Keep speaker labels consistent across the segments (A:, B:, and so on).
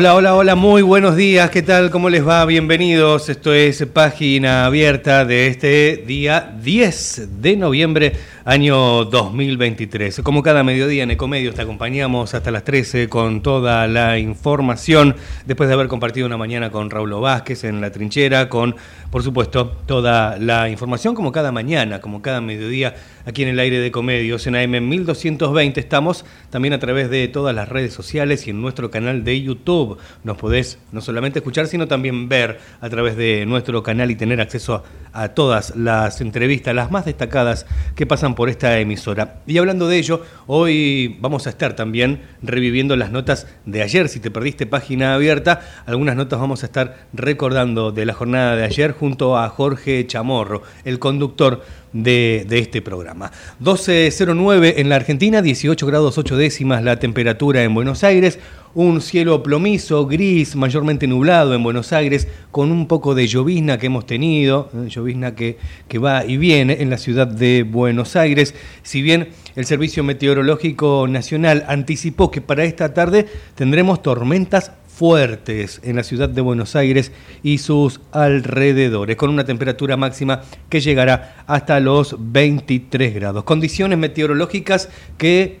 A: Hola, hola, hola, muy buenos días, ¿qué tal? ¿Cómo les va? Bienvenidos. Esto es página abierta de este día 10 de noviembre, año 2023. Como cada mediodía en Ecomedios te acompañamos hasta las 13 con toda la información, después de haber compartido una mañana con Raúl Vázquez en la trinchera, con, por supuesto, toda la información como cada mañana, como cada mediodía aquí en el aire de Comedios, en AM 1220 estamos también a través de todas las redes sociales y en nuestro canal de YouTube. Nos podés no solamente escuchar, sino también ver a través de nuestro canal y tener acceso a, todas las entrevistas, las más destacadas que pasan por esta emisora. Y hablando de ello, hoy vamos a estar también reviviendo las notas de ayer. Si te perdiste página abierta, algunas notas vamos a estar recordando de la jornada de ayer junto a Jorge Chamorro, el conductor de, este programa. 12.09 en la Argentina, 18 grados 8 décimas la temperatura en Buenos Aires, un cielo plomizo, gris, mayormente nublado en Buenos Aires, con un poco de llovizna que hemos tenido, eh, llovizna que, que va y viene en la ciudad de Buenos Aires. Si bien el Servicio Meteorológico Nacional anticipó que para esta tarde tendremos tormentas fuertes en la ciudad de Buenos Aires y sus alrededores, con una temperatura máxima que llegará hasta los 23 grados. Condiciones meteorológicas que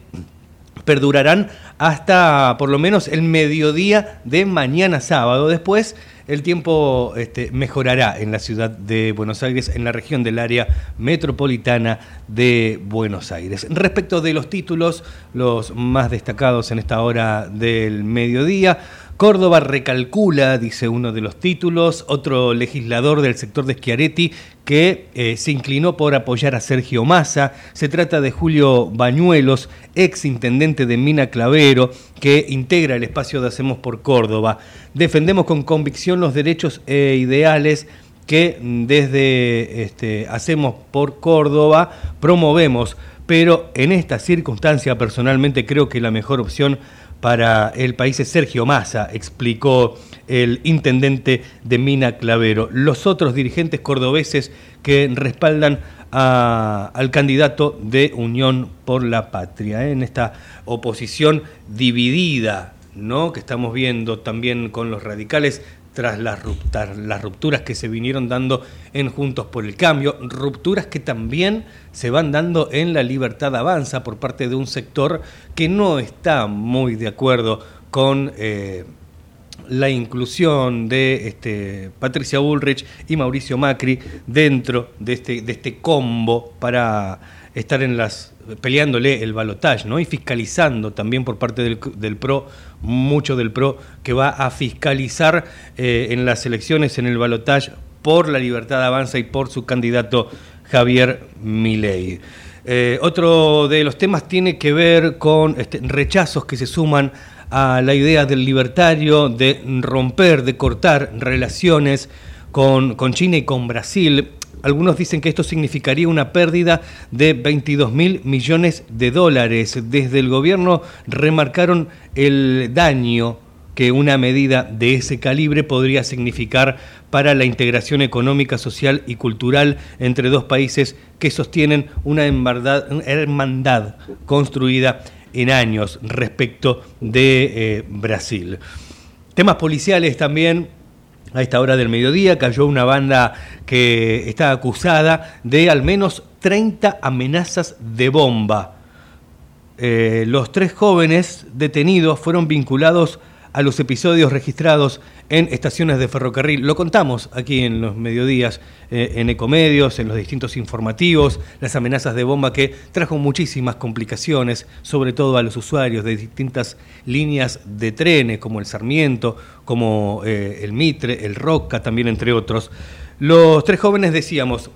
A: perdurarán hasta por lo menos el mediodía de mañana sábado. Después el tiempo este, mejorará en la ciudad de Buenos Aires, en la región del área metropolitana de Buenos Aires. Respecto de los títulos, los más destacados en esta hora del mediodía, Córdoba recalcula, dice uno de los títulos, otro legislador del sector de Schiaretti que eh, se inclinó por apoyar a Sergio Massa. Se trata de Julio Bañuelos, ex intendente de Mina Clavero, que integra el espacio de Hacemos por Córdoba. Defendemos con convicción los derechos e ideales que desde este, Hacemos por Córdoba promovemos, pero en esta circunstancia personalmente creo que la mejor opción para el país es Sergio Massa, explicó el intendente de Mina Clavero. Los otros dirigentes cordobeses que respaldan al candidato de Unión por la Patria, ¿eh? en esta oposición dividida ¿no? que estamos viendo también con los radicales tras las, rupturas que se vinieron dando en Juntos por el Cambio, rupturas que también se van dando en la libertad avanza por parte de un sector que no está muy de acuerdo con eh, la inclusión de este, Patricia Bullrich y Mauricio Macri dentro de este, de este combo para estar en las peleándole el balotaje, ¿no? Y fiscalizando también por parte del, PRO, mucho del PRO, que va a fiscalizar eh, en las elecciones, en el balotaje, por la libertad avanza y por su candidato Javier Milei. Eh, otro de los temas tiene que ver con este, rechazos que se suman a la idea del libertario de romper, de cortar relaciones con, con China y con Brasil algunos dicen que esto significaría una pérdida de 22 mil millones de dólares. Desde el gobierno remarcaron el daño que una medida de ese calibre podría significar para la integración económica, social y cultural entre dos países que sostienen una hermandad, construida en años respecto de eh, Brasil. Temas policiales también a esta hora del mediodía cayó una banda que está acusada de al menos 30 amenazas de bomba. Eh, los tres jóvenes detenidos fueron vinculados a los episodios registrados en estaciones de ferrocarril. Lo contamos aquí en los mediodías, eh, en Ecomedios, en los distintos informativos, las amenazas de bomba que trajo muchísimas complicaciones, sobre todo a los usuarios de distintas líneas de trenes, como el Sarmiento, como eh, el Mitre, el Roca, también entre otros. Los tres jóvenes decíamos,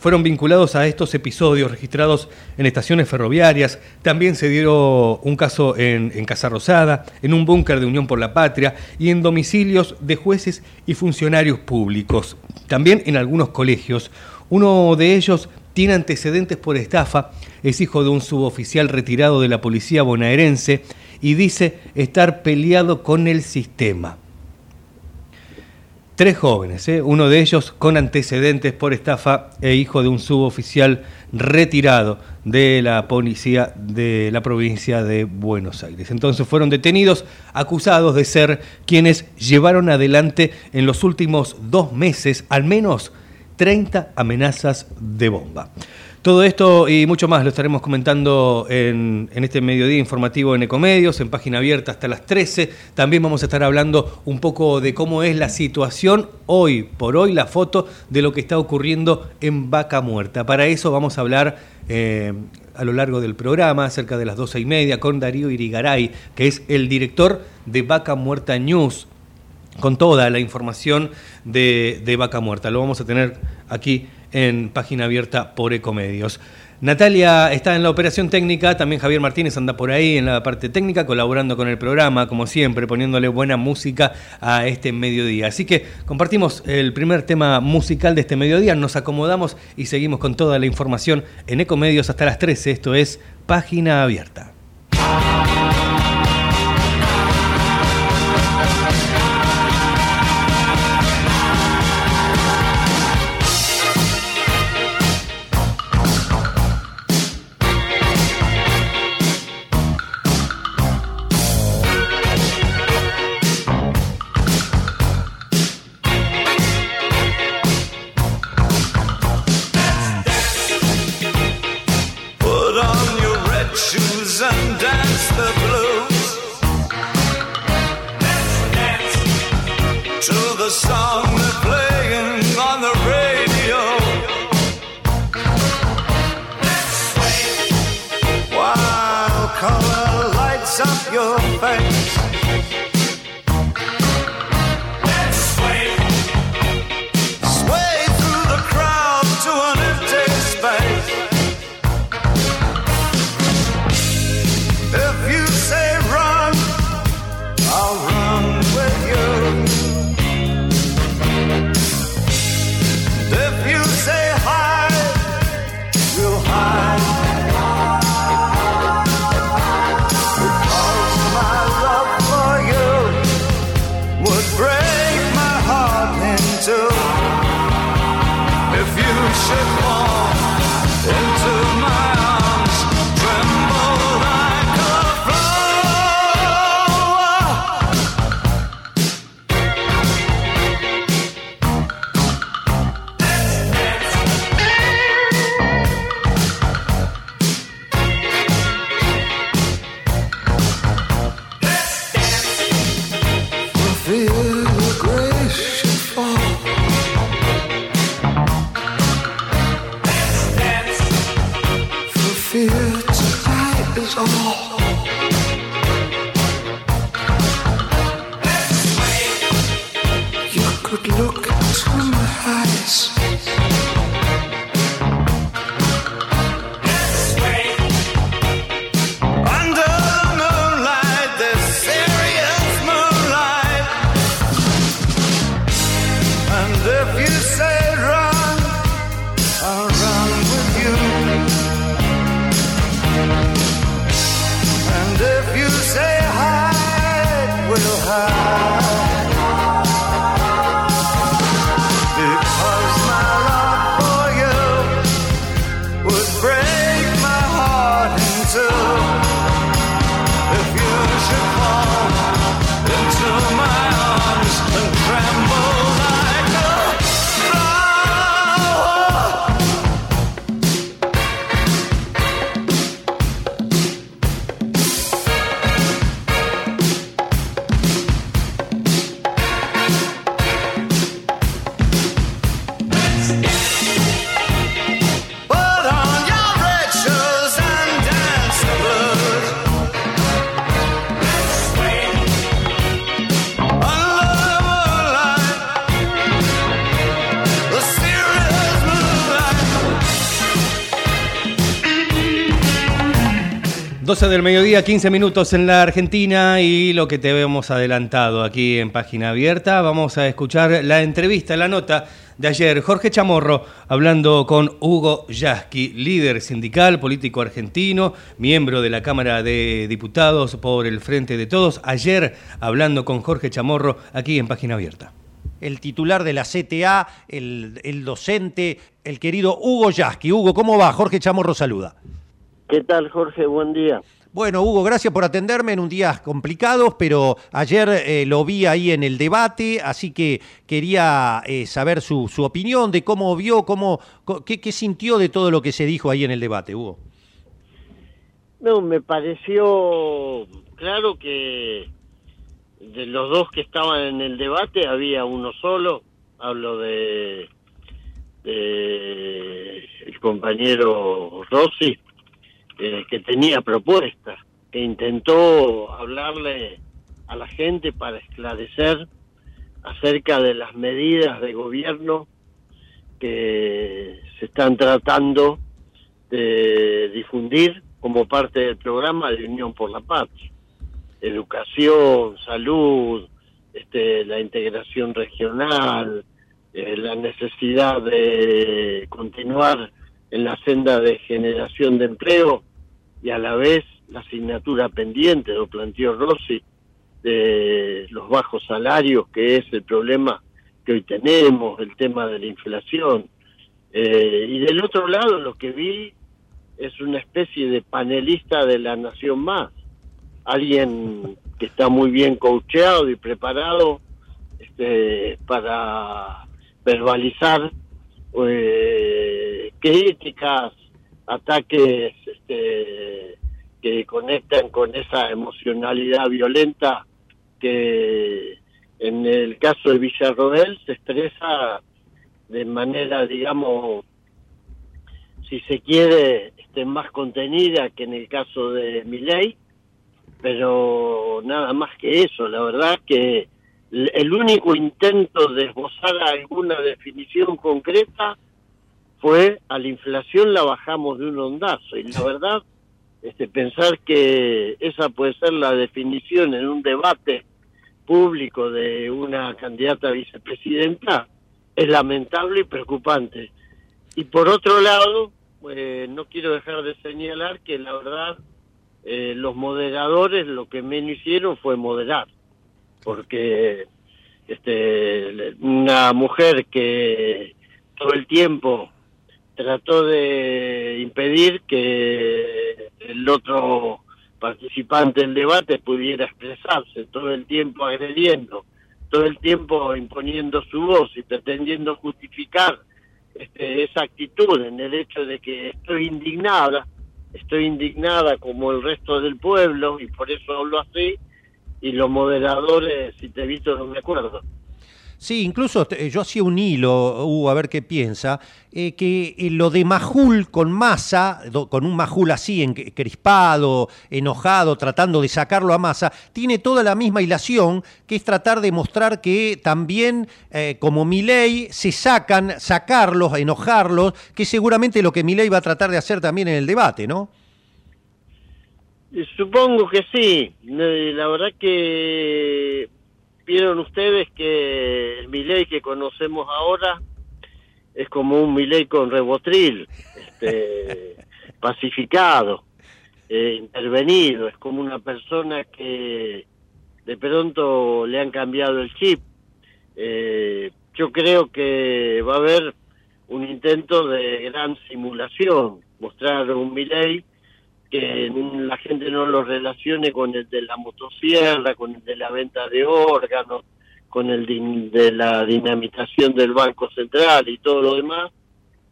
A: fueron vinculados a estos episodios registrados en estaciones ferroviarias. También se dio un caso en, en Casa Rosada, en un búnker de Unión por la Patria y en domicilios de jueces y funcionarios públicos. También en algunos colegios. Uno de ellos tiene antecedentes por estafa, es hijo de un suboficial retirado de la policía bonaerense y dice estar peleado con el sistema. Tres jóvenes, ¿eh? uno de ellos con antecedentes por estafa e hijo de un suboficial retirado de la policía de la provincia de Buenos Aires. Entonces fueron detenidos, acusados de ser quienes llevaron adelante en los últimos dos meses al menos 30 amenazas de bomba. Todo esto y mucho más lo estaremos comentando en, este mediodía informativo en Ecomedios, en página abierta hasta las 13. También vamos a estar hablando un poco de cómo es la situación hoy por hoy, la foto de lo que está ocurriendo en Vaca Muerta. Para eso vamos a hablar eh, a lo largo del programa, cerca de las 12 y media, con Darío Irigaray, que es el director de Vaca Muerta News con toda la información de, de, Vaca Muerta. Lo vamos a tener aquí en página abierta por Ecomedios. Natalia está en la operación técnica, también Javier Martínez anda por ahí en la parte técnica, colaborando con el programa, como siempre, poniéndole buena música a este mediodía. Así que compartimos el primer tema musical de este mediodía, nos acomodamos y seguimos con toda la información en Ecomedios hasta las 13. Esto es Página Abierta. 12 del mediodía, 15 minutos en la Argentina y lo que te hemos adelantado aquí en Página Abierta, vamos a escuchar la entrevista, la nota de ayer. Jorge Chamorro hablando con Hugo Yasky, líder sindical, político argentino, miembro de la Cámara de Diputados por el Frente de Todos. Ayer hablando con Jorge Chamorro aquí en Página Abierta.
B: El titular de la CTA, el, el docente, el querido Hugo Yasky. Hugo, ¿cómo va? Jorge Chamorro saluda.
C: ¿Qué tal, Jorge? Buen día.
B: Bueno, Hugo, gracias por atenderme en un día complicado, pero ayer eh, lo vi ahí en el debate, así que quería eh, saber su, su, opinión de cómo vio, cómo, qué, qué, sintió de todo lo que se dijo ahí en el debate, Hugo.
C: No, me pareció claro que de los dos que estaban en el debate había uno solo, hablo de, de el compañero Rossi, eh, que tenía propuestas, que intentó hablarle a la gente para esclarecer acerca de las medidas de gobierno que se están tratando de difundir como parte del programa de Unión por la Paz. Educación, salud, este, la integración regional, eh, la necesidad de continuar en la senda de generación de empleo y a la vez la asignatura pendiente, lo planteó Rossi, de los bajos salarios, que es el problema que hoy tenemos, el tema de la inflación. Eh, y del otro lado lo que vi es una especie de panelista de la Nación Más, alguien que está muy bien coacheado y preparado este, para verbalizar eh, críticas, ataques este, que conectan con esa emocionalidad violenta que en el caso de Villarroel se expresa de manera, digamos, si se quiere, este, más contenida que en el caso de Miley, pero nada más que eso, la verdad que el único intento de esbozar alguna definición concreta fue a la inflación la bajamos de un ondazo y la verdad este pensar que esa puede ser la definición en un debate público de una candidata a vicepresidenta es lamentable y preocupante. Y por otro lado eh, no quiero dejar de señalar que la verdad eh, los moderadores lo que menos hicieron fue moderar porque este una mujer que todo el tiempo trató de impedir que el otro participante del debate pudiera expresarse todo el tiempo agrediendo, todo el tiempo imponiendo su voz y pretendiendo justificar este, esa actitud en el hecho de que estoy indignada, estoy indignada como el resto del pueblo y por eso hablo así, y los moderadores, si te he visto, no me acuerdo.
B: Sí, incluso eh, yo hacía un hilo, Hugo, a ver qué piensa, eh, que eh, lo de Majul con masa, con un Majul así, crispado, enojado, tratando de sacarlo a masa, tiene toda la misma hilación, que es tratar de mostrar que también, como Milei, se sacan, sacarlos, enojarlos, que seguramente lo que Milei va a tratar de hacer también en el debate, ¿no?
C: Supongo que sí. La verdad que vieron ustedes que el Miley que conocemos ahora es como un Miley con rebotril, este, pacificado, eh, intervenido, es como una persona que de pronto le han cambiado el chip. Eh, yo creo que va a haber un intento de gran simulación, mostrar un Miley que la gente no lo relacione con el de la motosierra, con el de la venta de órganos, con el de la dinamitación del Banco Central y todo lo demás,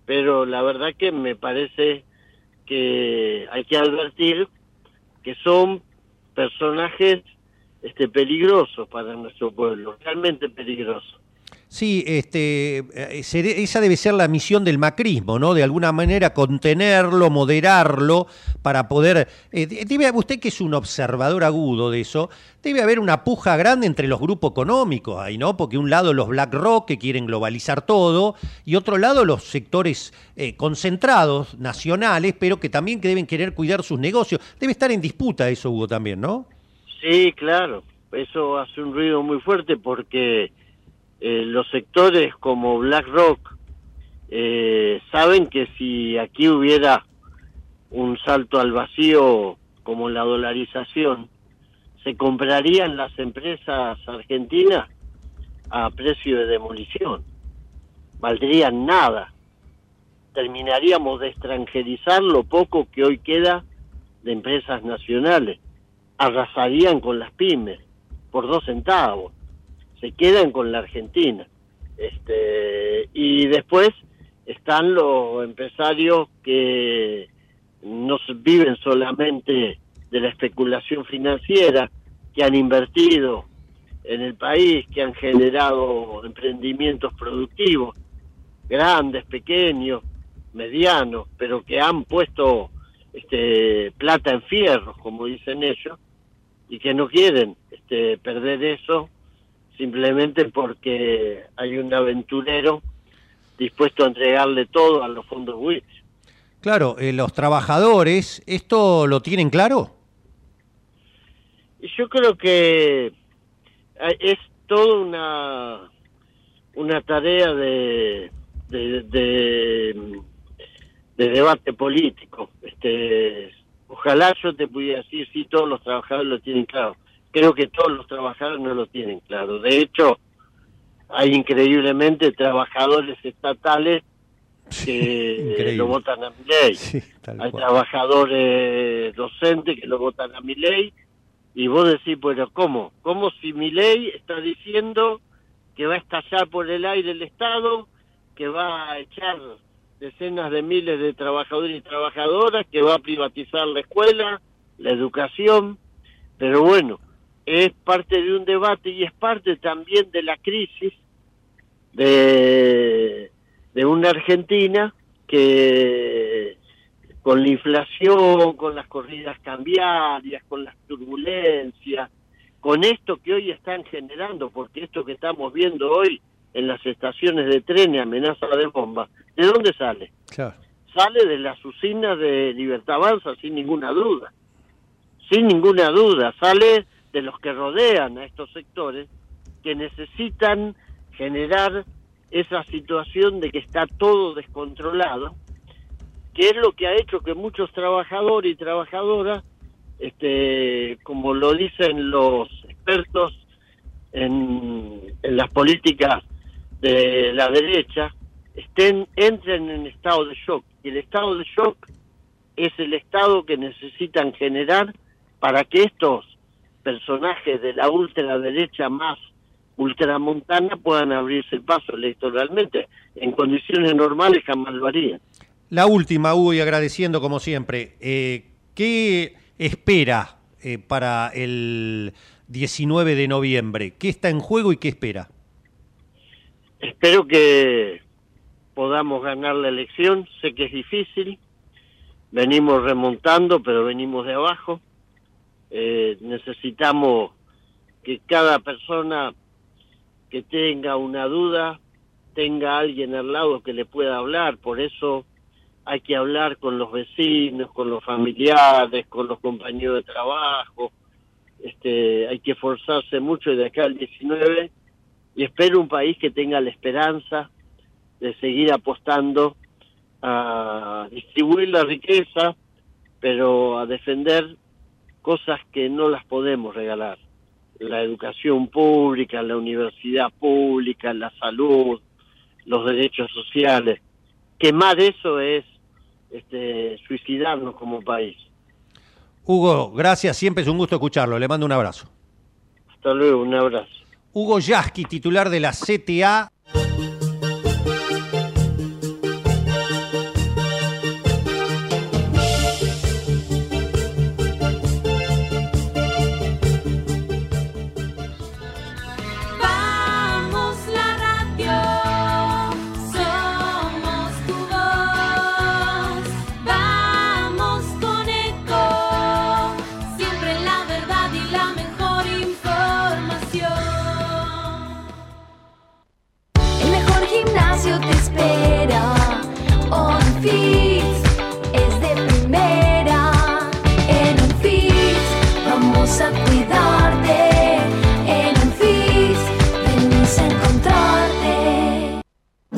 C: pero la verdad que me parece que hay que advertir que son personajes este peligrosos para nuestro pueblo, realmente peligrosos.
B: Sí, este, eh, esa debe ser la misión del macrismo, ¿no? De alguna manera contenerlo, moderarlo, para poder... Eh, debe, usted que es un observador agudo de eso, debe haber una puja grande entre los grupos económicos ahí, ¿no? Porque un lado los BlackRock que quieren globalizar todo y otro lado los sectores eh, concentrados, nacionales, pero que también que deben querer cuidar sus negocios. Debe estar en disputa eso, Hugo, también, ¿no?
C: Sí, claro. Eso hace un ruido muy fuerte porque eh, los sectores como BlackRock eh, saben que si aquí hubiera un salto al vacío como la dolarización, se comprarían las empresas argentinas a precio de demolición. Valdrían nada. Terminaríamos de extranjerizar lo poco que hoy queda de empresas nacionales. Arrasarían con las pymes por dos centavos se quedan con la Argentina. Este, y después están los empresarios que no viven solamente de la especulación financiera, que han invertido en el país, que han generado emprendimientos productivos, grandes, pequeños, medianos, pero que han puesto este, plata en fierro, como dicen ellos, y que no quieren este, perder eso simplemente porque hay un aventurero dispuesto a entregarle todo a los fondos WIC.
B: Claro, eh, los trabajadores, ¿esto lo tienen claro?
C: Yo creo que eh, es toda una, una tarea de, de, de, debate político. Este, ojalá yo te pudiera decir si todos los trabajadores lo tienen claro creo que todos los trabajadores no lo tienen claro. De hecho, hay increíblemente trabajadores estatales que lo votan a mi ley. hay trabajadores docentes que lo votan a mi ley. Y vos decís, bueno, ¿cómo? ¿Cómo si mi ley está diciendo que va a estallar por el aire el Estado, que va a echar decenas de miles de trabajadores y trabajadoras, que va a privatizar la escuela, la educación? Pero bueno, es parte de un debate y es parte también de la crisis de, de una Argentina que con la inflación, con las corridas cambiarias, con las turbulencias, con esto que hoy están generando, porque esto que estamos viendo hoy en las estaciones de tren y amenaza de bomba, ¿de dónde sale? Sale de las usinas de Libertad Avanza, sin ninguna duda. Sin ninguna duda. Sale de los que rodean a estos sectores que necesitan generar esa situación de que está todo descontrolado, que es lo que ha hecho que muchos trabajadores y trabajadoras, este, como lo dicen los expertos en, las políticas de la derecha, estén entren en estado de shock. Y el estado de shock es el estado que necesitan generar para que estos personajes de la ultraderecha más ultramontana puedan abrirse el paso electoralmente. En condiciones normales jamás lo harían.
B: La última, Hugo, y agradeciendo como siempre, eh, ¿qué espera eh, para el 19 de noviembre? ¿Qué está en juego y qué espera?
C: Espero que podamos ganar la elección. Sé que es difícil. Venimos remontando, pero venimos de abajo. Eh, necesitamos que cada persona que tenga una duda tenga alguien al lado que le pueda hablar, por eso hay que hablar con los vecinos, con los familiares, con los compañeros de trabajo, este, hay que esforzarse mucho de acá al 19 y espero un país que tenga la esperanza de seguir apostando a distribuir la riqueza, pero a defender cosas que no las podemos regalar. La educación pública, la universidad pública, la salud, los derechos sociales. Quemar eso es este, suicidarnos como país.
B: Hugo, gracias, siempre es un gusto escucharlo. Le mando un abrazo.
C: Hasta luego, un abrazo.
B: Hugo Yasky, titular de la CTA.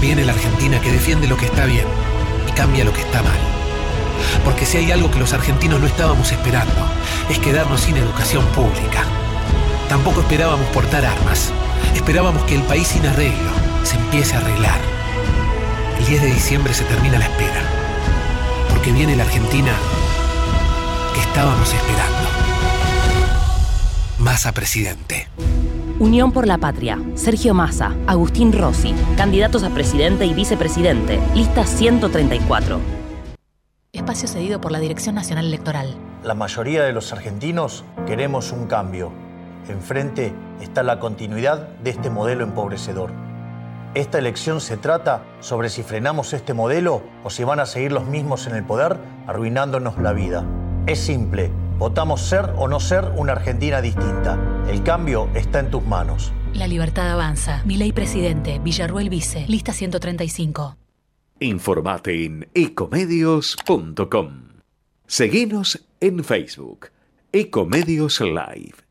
D: Viene la Argentina que defiende lo que está bien y cambia lo que está mal. Porque si hay algo que los argentinos no estábamos esperando, es quedarnos sin educación pública. Tampoco esperábamos portar armas. Esperábamos que el país sin arreglo se empiece a arreglar. El 10 de diciembre se termina la espera. Porque viene la Argentina que estábamos esperando. Massa presidente.
E: Unión por la Patria. Sergio Massa, Agustín Rossi, candidatos a presidente y vicepresidente. Lista 134.
F: Espacio cedido por la Dirección Nacional Electoral.
G: La mayoría de los argentinos queremos un cambio. Enfrente está la continuidad de este modelo empobrecedor. Esta elección se trata sobre si frenamos este modelo o si van a seguir los mismos en el poder arruinándonos la vida. Es simple, votamos ser o no ser una Argentina distinta. El cambio está en tus manos.
F: La libertad avanza. Milei presidente, Villarruel vice, lista 135.
H: Informate en ecomedios.com. Seguinos en Facebook, Ecomedios Live.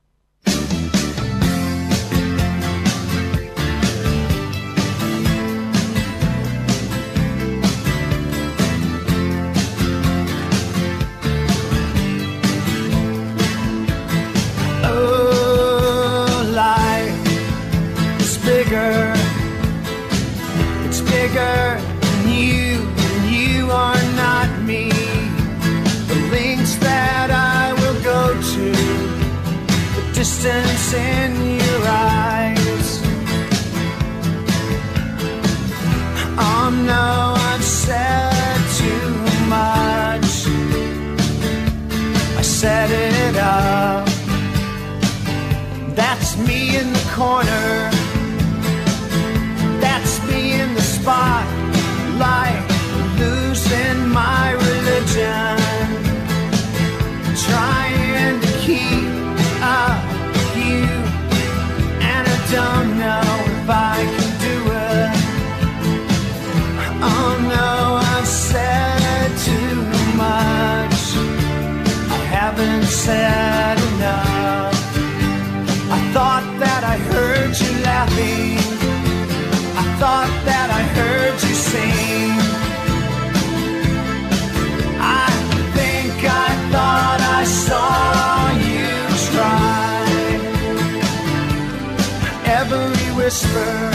I: Whisper,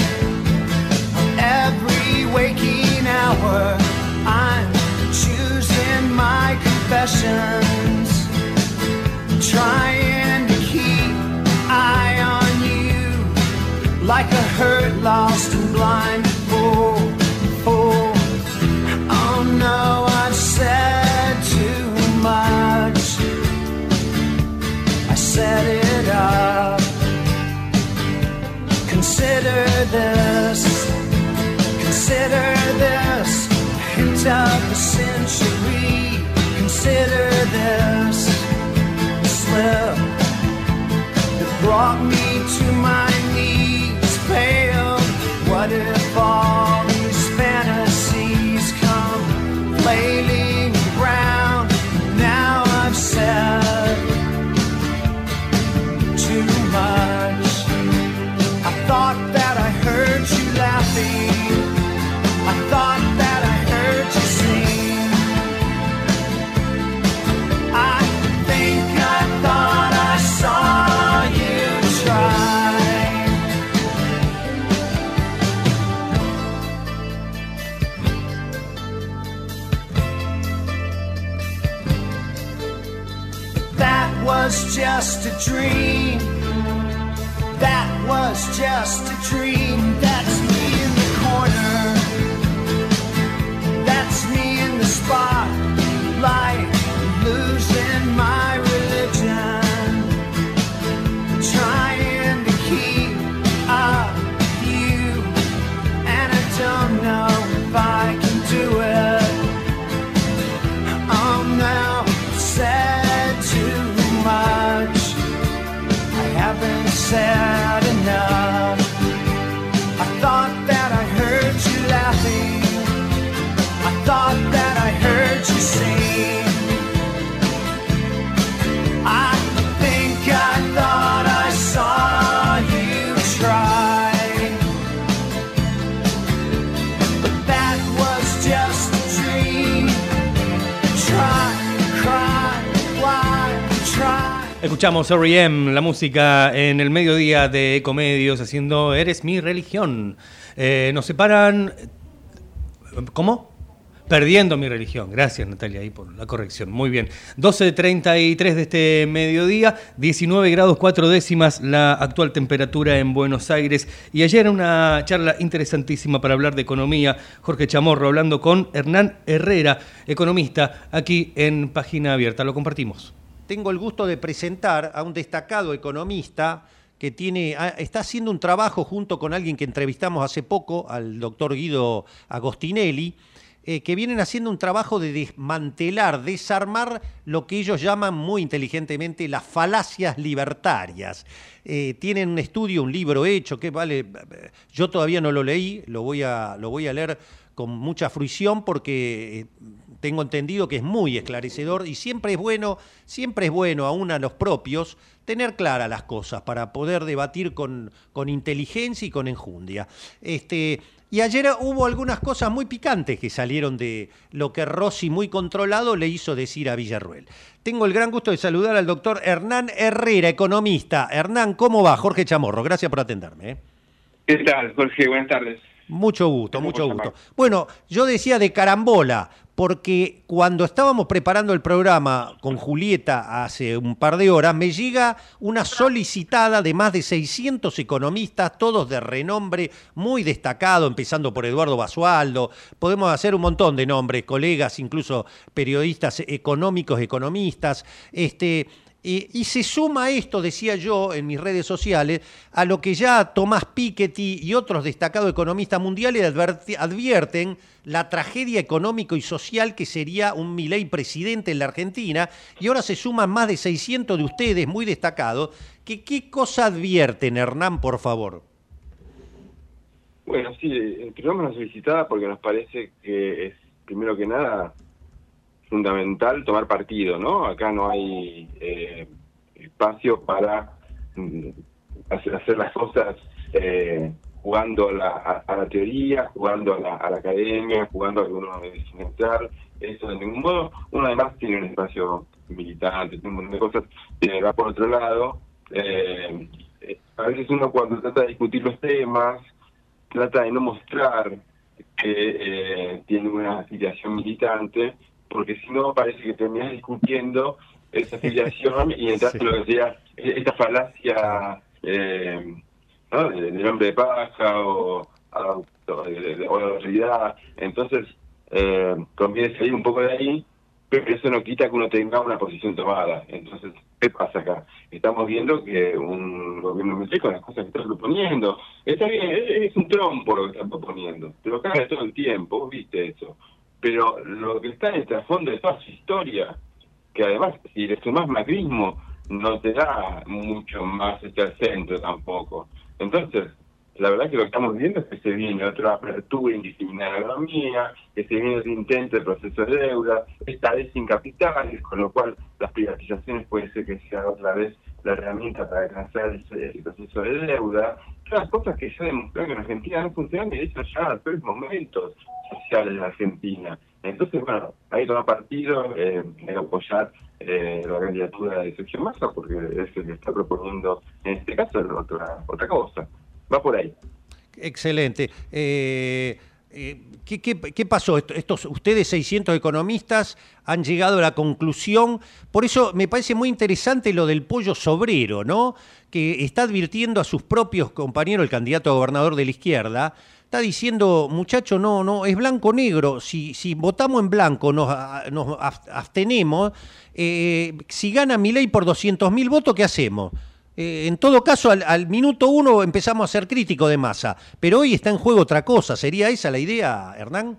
I: every waking hour, I'm choosing my confessions, trying to keep eye on you like a hurt, lost, and blind fool. fool. Oh no, I've said too much. I set it this. Consider this. Hint of the century. Consider this. Slip that brought me to my dream. That was just said
A: Escuchamos R.E.M., la música en el mediodía de Ecomedios haciendo Eres mi religión. Eh, nos separan... ¿Cómo? Perdiendo mi religión. Gracias, Natalia, ahí por la corrección. Muy bien. 12.33 de este mediodía, 19 grados 4 décimas la actual temperatura en Buenos Aires. Y ayer una charla interesantísima para hablar de economía. Jorge Chamorro hablando con Hernán Herrera, economista, aquí en Página Abierta. Lo compartimos.
B: Tengo el gusto de presentar a un destacado economista que tiene, ah, está haciendo un trabajo junto con alguien que entrevistamos hace poco, al doctor Guido Agostinelli, eh, que vienen haciendo un trabajo de desmantelar, desarmar lo que ellos llaman muy inteligentemente las falacias libertarias. Eh, tienen un estudio, un libro hecho que vale, yo todavía no lo leí, lo voy a, lo voy a leer con mucha fruición porque eh, tengo entendido que es muy esclarecedor y siempre es bueno, siempre es bueno, aún a los propios, tener claras las cosas para poder debatir con, con inteligencia y con enjundia. Este, y ayer hubo algunas cosas muy picantes que salieron de lo que Rossi, muy controlado, le hizo decir a Villarruel. Tengo el gran gusto de saludar al doctor Hernán Herrera, economista. Hernán, ¿cómo va? Jorge Chamorro, gracias por atenderme. ¿eh?
J: ¿Qué tal, Jorge? Buenas tardes.
B: Mucho gusto, mucho gusto. Bueno, yo decía de carambola, porque cuando estábamos preparando el programa con Julieta hace un par de horas, me llega una solicitada de más de 600 economistas, todos de renombre muy destacado, empezando por Eduardo Basualdo. Podemos hacer un montón de nombres, colegas, incluso periodistas económicos, economistas. Este, y se suma esto, decía yo en mis redes sociales, a lo que ya Tomás Piketty y otros destacados economistas mundiales advierten la tragedia económico y social que sería un Milei presidente en la Argentina, y ahora se suman más de 600 de ustedes muy destacados, que qué cosa advierten, Hernán, por favor.
J: Bueno, sí, primero una solicitada porque nos parece que es, primero que nada, fundamental tomar partido, ¿no? Acá no hay eh, espacio para mm, hacer, las cosas eh, jugando a la, a, la teoría, jugando a la, a la academia, jugando a que uno es central, eso de ningún modo. Uno además tiene un espacio militante, tiene un montón de cosas, eh, va por otro lado. Eh, eh, a veces uno cuando trata de discutir los temas, trata de no mostrar que eh, tiene una afiliación militante, porque si no parece que terminas discutiendo esa afiliación y entras en lo que sería esta falacia eh, ¿no? del hombre de paja o, o, de, o la realidad. Entonces, eh, conviene salir un poco de ahí, pero eso no quita que uno tenga una posición tomada. Entonces, ¿qué pasa acá? Estamos viendo que un gobierno militar con las cosas que está proponiendo, está bien, es, es un trompo lo que está proponiendo, te lo caga todo el tiempo, vos viste eso. Pero lo que está en el trasfondo de toda su historia, que además, si le sumás macrismo, no te da mucho más este al centro tampoco. Entonces, la verdad que lo que estamos viendo es que se viene otra apertura indiscriminada de la economía, que se viene otro intento de proceso de deuda, esta vez sin capitales, con lo cual las privatizaciones puede ser que sea otra vez la herramienta para alcanzar ese, ese proceso de deuda. Todas cosas que ya demostraron que en Argentina no funcionan y de hecho ya los peores momentos sociales la Argentina. Entonces, bueno, ahí toma partido eh, en apoyar eh, la candidatura de Sergio Massa, porque es el que está proponiendo, en este caso, otra, otra cosa. Va por ahí.
B: Excelente. Eh, eh, ¿qué, pasó? Esto- Estos, ustedes, 600 economistas, han llegado a la conclusión. Por eso me parece muy interesante lo del pollo sobrero, ¿no? Que está advirtiendo a sus propios compañeros, el candidato a gobernador de la izquierda, está diciendo, muchacho, no, no, es blanco-negro. Si, si votamos en blanco, nos, nos ab- abstenemos, eh, si gana mi ley por 200.000 votos, ¿qué hacemos? Eh, en todo caso, al, al minuto uno empezamos a ser críticos de masa, pero hoy está en juego otra cosa. ¿Sería esa la idea, Hernán?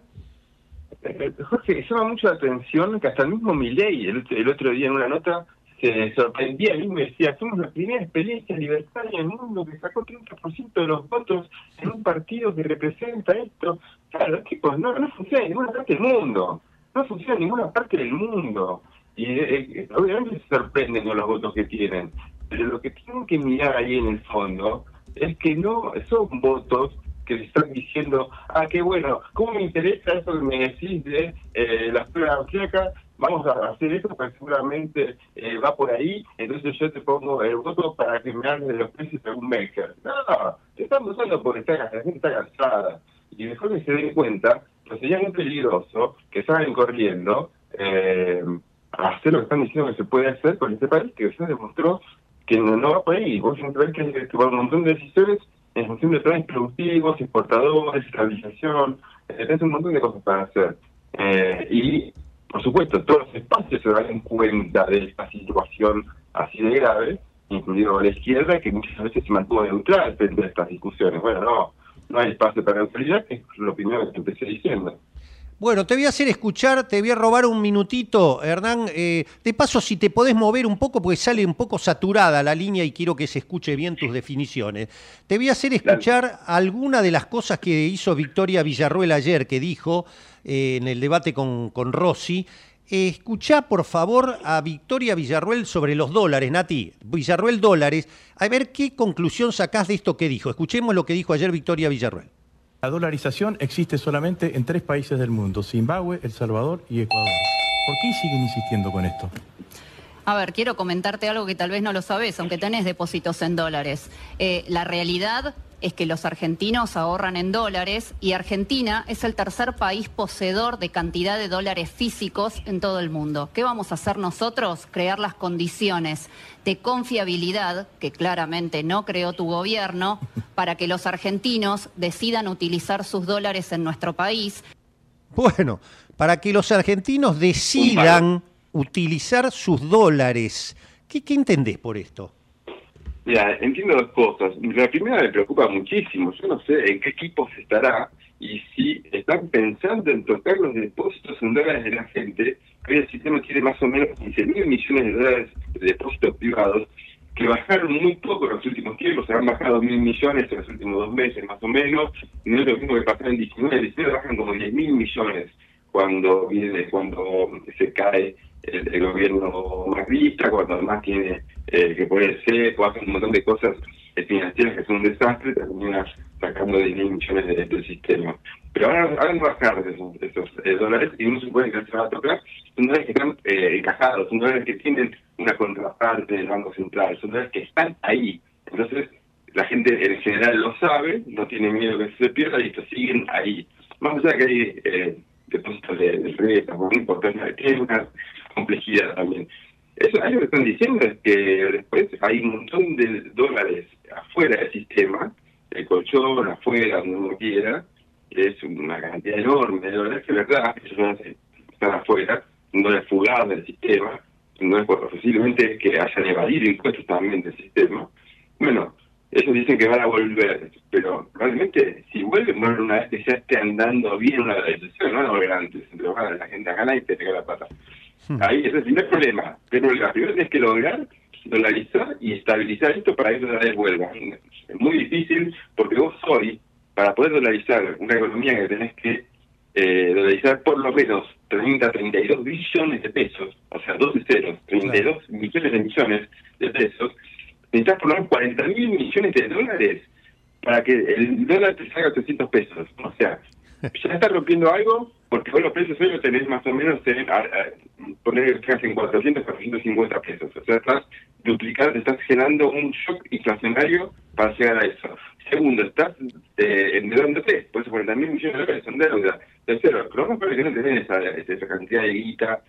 J: Jorge, llama mucho la atención que hasta el mismo Milei, el, el otro día en una nota, se sorprendía mismo y decía, somos la primera experiencia libertaria en el mundo que sacó 30% de los votos en un partido que representa esto. Claro, chicos, no, no funciona en ninguna parte del mundo. No funciona en ninguna parte del mundo. Y eh, eh, obviamente se sorprenden con los votos que tienen. Pero lo que tienen que mirar ahí en el fondo es que no son votos que le están diciendo, ah, qué bueno, ¿cómo me interesa eso que me decís de eh, las pruebas austríacas? vamos a hacer esto porque seguramente eh, va por ahí, entonces yo te pongo el voto para que me hables de los precios de un maker. No, te están usando porque está, la gente está cansada. Y mejor que se den cuenta que sería muy peligroso que salgan corriendo eh, a hacer lo que están diciendo que se puede hacer con este país que se demostró que no, no va por ahí. Vos encontrás que tomar un montón de decisiones en función de planes productivos, exportadores, estabilización, eh, tenés un montón de cosas para hacer. Eh, y, por supuesto, todos los espacios se dan cuenta de esta situación así de grave, incluido la izquierda, que muchas veces se mantuvo neutral frente a estas discusiones. Bueno, no, no hay espacio para neutralidad, que es lo primero que empecé diciendo.
B: Bueno, te voy a hacer escuchar, te voy a robar un minutito, Hernán. Eh, de paso, si te podés mover un poco, porque sale un poco saturada la línea y quiero que se escuche bien tus definiciones. Te voy a hacer escuchar alguna de las cosas que hizo Victoria Villarruel ayer, que dijo eh, en el debate con, con Rossi. Eh, escuchá, por favor, a Victoria Villarruel sobre los dólares, Nati. Villarruel dólares. A ver qué conclusión sacás de esto que dijo. Escuchemos lo que dijo ayer Victoria Villarruel.
K: La dolarización existe solamente en tres países del mundo, Zimbabue, El Salvador y Ecuador. ¿Por qué siguen insistiendo con esto?
L: A ver, quiero comentarte algo que tal vez no lo sabes, aunque tenés depósitos en dólares. Eh, la realidad es que los argentinos ahorran en dólares y Argentina es el tercer país poseedor de cantidad de dólares físicos en todo el mundo. ¿Qué vamos a hacer nosotros? Crear las condiciones de confiabilidad, que claramente no creó tu gobierno, para que los argentinos decidan utilizar sus dólares en nuestro país.
B: Bueno, para que los argentinos decidan utilizar sus dólares. ¿Qué, qué entendés por esto?
J: Mira, entiendo dos cosas. La primera me preocupa muchísimo. Yo no sé en qué equipos estará y si están pensando en tocar los depósitos en dólares de la gente. Hoy el sistema tiene más o menos 15 mil millones de dólares de depósitos privados que bajaron muy poco en los últimos tiempos. Se han bajado mil millones en los últimos dos meses más o menos. Y no es lo mismo que pasó en 19. En 19 bajan como 10 mil millones cuando viene cuando se cae el, gobierno macrista, cuando además tiene eh, que poner cepo, hace un montón de cosas eh, financieras que son un desastre, termina sacando de mil millones de- del sistema. Pero ahora, ahora van a bajar de esos, esos, dólares y uno supone que se va a tocar, son dólares que están eh, encajados, son dólares que tienen una contraparte del Banco Central, son dólares que están ahí. Entonces, la gente en general lo sabe, no tiene miedo que se pierda y estos siguen ahí. Más allá que hay eh, depósitos de, de renta, muy importante, tiene una complejidad también. Eso, ahí lo que están diciendo es que después hay un montón de dólares afuera del sistema, el colchón afuera, donde uno quiera, es una cantidad enorme de dólares que, verdad, dólares están afuera, un dólar fugaz del sistema, no es posiblemente que hayan evadido impuestos también del sistema. Bueno, ellos dicen que van a volver, pero realmente si vuelven, vuelven una vez que ya esté andando bien una decisión, no van a volver antes, entonces van a la gente a ganar y te pega la pata. Ahí ese es el primer problema. Pero la primera tienes que lograr dolarizar y estabilizar esto para que dólares vuelvan. Es muy difícil porque vos hoy, para poder dolarizar una economía que tenés que eh, dolarizar por lo menos 30, 32 billones de pesos, o sea, 12 ceros, 32 millones de millones de pesos, necesitas por lo menos 40 mil millones de dólares para que el dólar te salga 800 pesos. O sea, ya estás rompiendo algo porque vos los precios hoy los tenés más o menos en, a, a- poner en 400, 450 pesos. O sea, estás duplicando, estás generando un shock inflacionario para llegar a eso. Segundo, estás eh, endeudándote, por eso 40 mil millones de dólares son deuda. Tercero, lo más probable es que no tenés esa, esa cantidad de guita,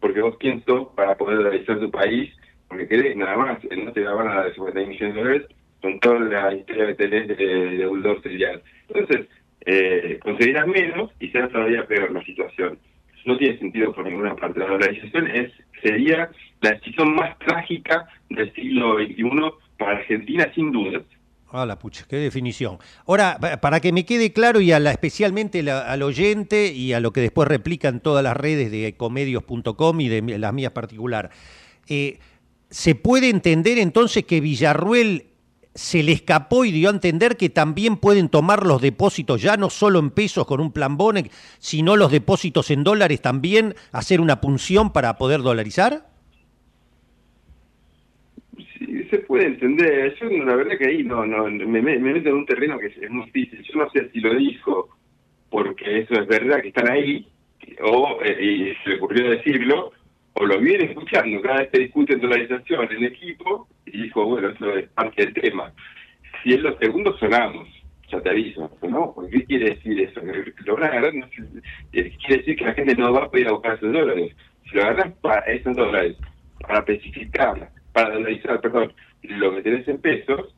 J: porque vos quién sos para poder realizar tu país, porque querés nada más, eh, no te la van a dar esos 40 mil millones de dólares con toda la historia que tenés de, de deudor. Entonces, eh, conseguirás menos y será todavía peor la situación. No tiene sentido por ninguna parte. La dolarización es, sería la decisión más trágica del siglo XXI para Argentina, sin dudas.
B: Ah, la pucha, qué definición. Ahora, pa- para que me quede claro y a la, especialmente al oyente y a lo que después replican todas las redes de ecomedios.com y de las mías particular, eh, ¿se puede entender entonces que Villarruel se le escapó y dio a entender que también pueden tomar los depósitos ya no solo en pesos con un plan Bonex, sino los depósitos en dólares también, hacer una punción para poder dolarizar?
J: Sí, se puede entender. Yo la verdad que ahí no, no me, me me meto en un terreno que es, muy difícil. Yo no sé si lo dijo porque eso es verdad que están ahí, o eh, se le ocurrió decirlo, o lo viene escuchando cada vez que discuten dolarización en equipo, y dijo, bueno, eso es parte del tema. Si es lo segundo, sonamos, ya te aviso, ¿no? ¿Qué quiere decir eso? Lo van agarrar, no eh, quiere decir que la gente no va a poder buscar esos dólares. Si lo agarras para esos dólares, para especificar, para dolarizar, perdón, lo que tenés en pesos,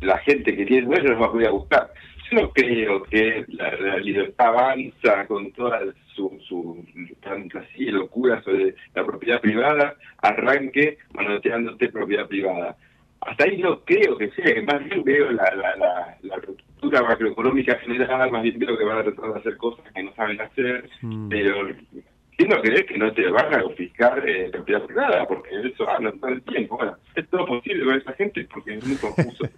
J: la gente que tiene dólares los va a poder buscar. Yo no creo que la, la libertad avanza con toda su, su fantasía y locura sobre la propiedad privada, arranque manoteándote propiedad privada. Hasta ahí no creo que sea, más bien veo la, la, la, la ruptura macroeconómica general, más bien creo que van a tratar de hacer cosas que no saben hacer, pero quiero creer que no te van a confiscar eh, propiedad privada, porque eso habla todo el tiempo. Bueno, es todo posible con esa gente porque es muy confuso.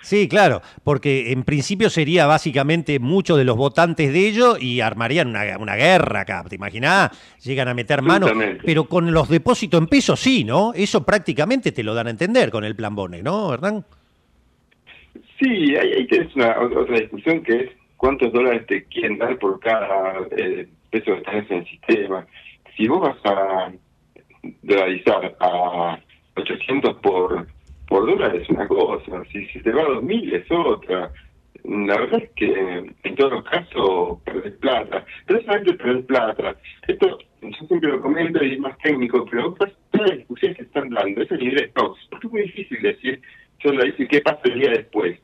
B: Sí, claro, porque en principio sería básicamente muchos de los votantes de ellos y armarían una, una guerra acá, ¿te imaginás? Llegan a meter mano,
J: Absolutamente.
B: pero con los depósitos en pesos sí, ¿no? Eso prácticamente te lo dan a entender con el plan Bone, ¿no, Hernán?
J: Sí, ahí, ahí tenés una, ot- otra discusión que es cuántos dólares te quieren dar por cada eh, que tenés en el sistema. Si vos vas a dolarizar a 800 por, por dólar es una cosa, si, si te va a 2000 es otra. La verdad es que en todos los casos perdés plata, pero solamente perder plata. Esto yo siempre lo comento y es más técnico, pero todas las discusiones que están dando es el porque es muy difícil decir, yo lo dice qué pasa el día después.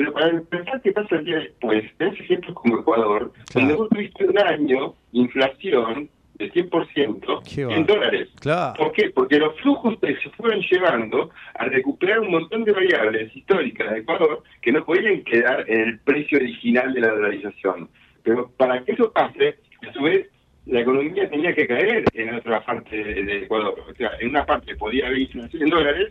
J: Pero para pensar qué pasa el día después, tenés ejemplos como Ecuador, donde vos tuviste un año inflación del 100%
B: Qué
J: en dólares.
B: Claro.
J: ¿Por qué? Porque los flujos se fueron llevando a recuperar un montón de variables históricas de Ecuador que no podían quedar en el precio original de la dolarización. Pero para que eso pase, a su vez, la economía tenía que caer en otra parte de, de Ecuador. O sea, en una parte podía haber inflación en dólares,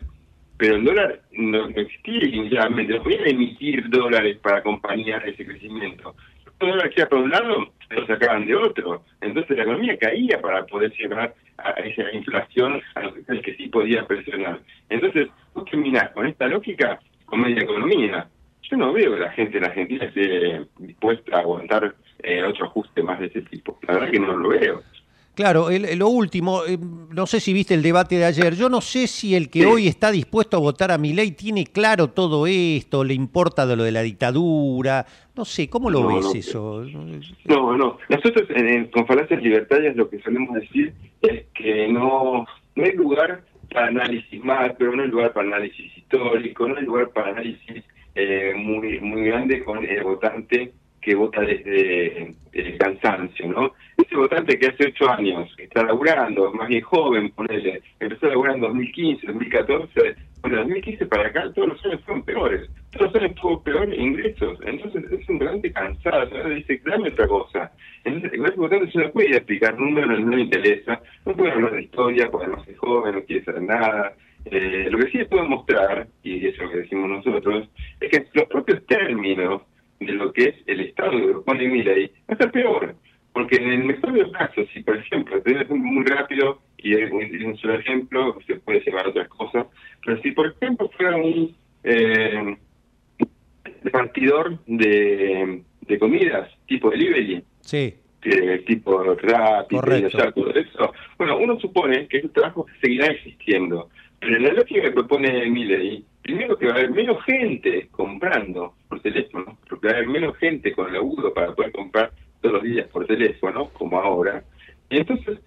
J: pero el dólar no, existía inicialmente. No podían emitir dólares para acompañar ese crecimiento. El dólar que por un lado, lo sacaban de otro. Entonces la economía caía para poder llevar a esa inflación a los que sí podía presionar. Entonces, vos terminás con esta lógica con media economía. Yo no veo que la gente en Argentina esté dispuesta a aguantar eh, otro ajuste más de ese tipo. La verdad que no lo veo.
B: Claro, el- lo último, eh, no sé si viste el debate de ayer, yo no sé si el que hoy está dispuesto a votar a mi ley tiene claro todo esto, le importa de lo de la dictadura, no sé, ¿cómo lo
J: No,
B: ves
J: no.
B: eso?
J: No, no. Nosotros en, en- con falacias libertarias lo que solemos decir es que no, no hay lugar para análisis macro, no hay lugar para análisis histórico, no hay lugar para análisis eh, muy muy grande con el votante que vota desde el cansancio, ¿no? Ese votante que hace ocho años, está laburando, más bien joven, ponele, empezó a laburar en 2015, 2014, bueno, de 2015 para acá todos los años fueron peores, todos los años tuvo peores ingresos, entonces es un votante cansado, dice, dame otra cosa. Entonces, ese votante se no puede explicar números, no le interesa, no puede hablar de historia, porque además es joven, no quiere saber nada. Eh, lo que sí puedo mostrar, y eso es lo que decimos nosotros, es que los propios términos de lo que es el Estado que propone Milei va a ser peor. Porque en el mejor de los casos, si por ejemplo, ejemplo muy rápido y es un, es solo ejemplo, se puede llevar a otras cosas, pero si por ejemplo fuera un eh, repartidor de, de comidas tipo delivery,
B: Sí,
J: que tipo ya todo eso. Bueno, uno supone que esos trabajos seguirán existiendo, la lógica que propone Milley, primero que va a haber menos gente comprando por teléfono, porque va a haber menos gente con laburo para poder comprar todos los días por teléfono, como ahora, y entonces